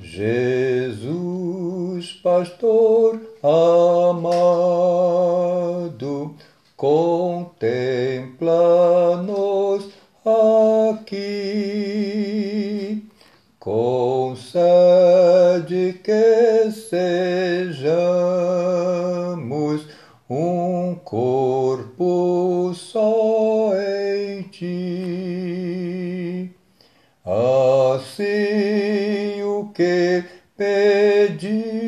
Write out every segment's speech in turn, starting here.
Jesus, pastor amado, contempla-nos aqui, concede que sejamos um corpo só pediste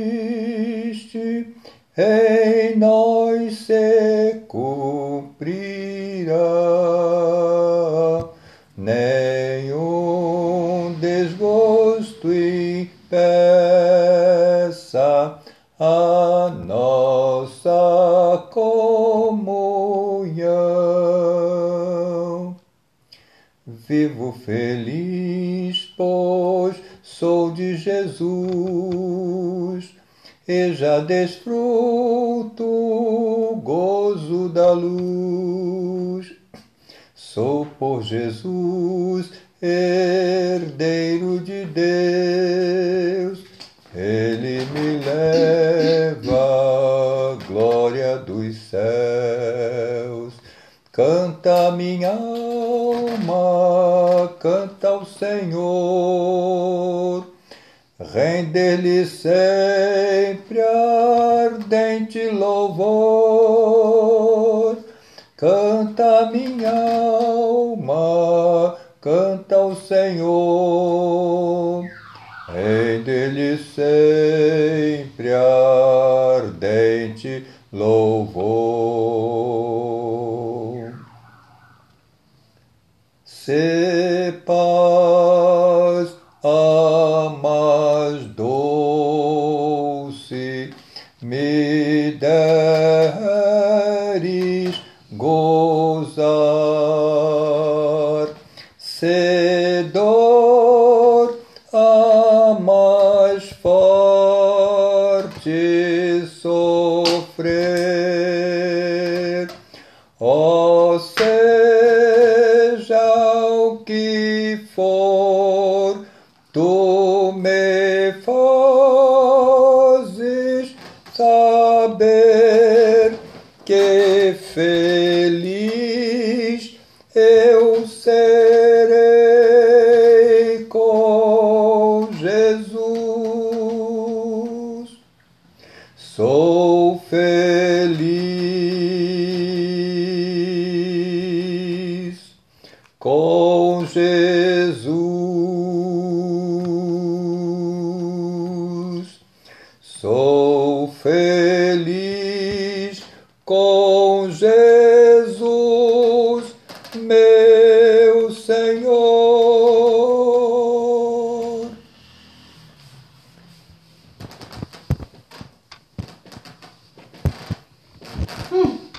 em nós se cumprirá. Nenhum desgosto impeça a nossa comunhão. Vivo feliz, pois sou de Jesus e já desfruto o gozo da luz. Sou por Jesus herdeiro de Deus, Ele me leva à glória dos céus. Canta minha alma, canta ao Senhor, render-lhe sempre ardente louvor. Canta minha alma, canta ao Senhor, rende-lhe sempre ardente louvor. Se paz a mais doce me deres gozar, se dor a mais forte for, tu me fazes saber que feliz eu serei com Jesus. Sou feliz com Jesus. Sou feliz com Jesus, meu Senhor. Hum.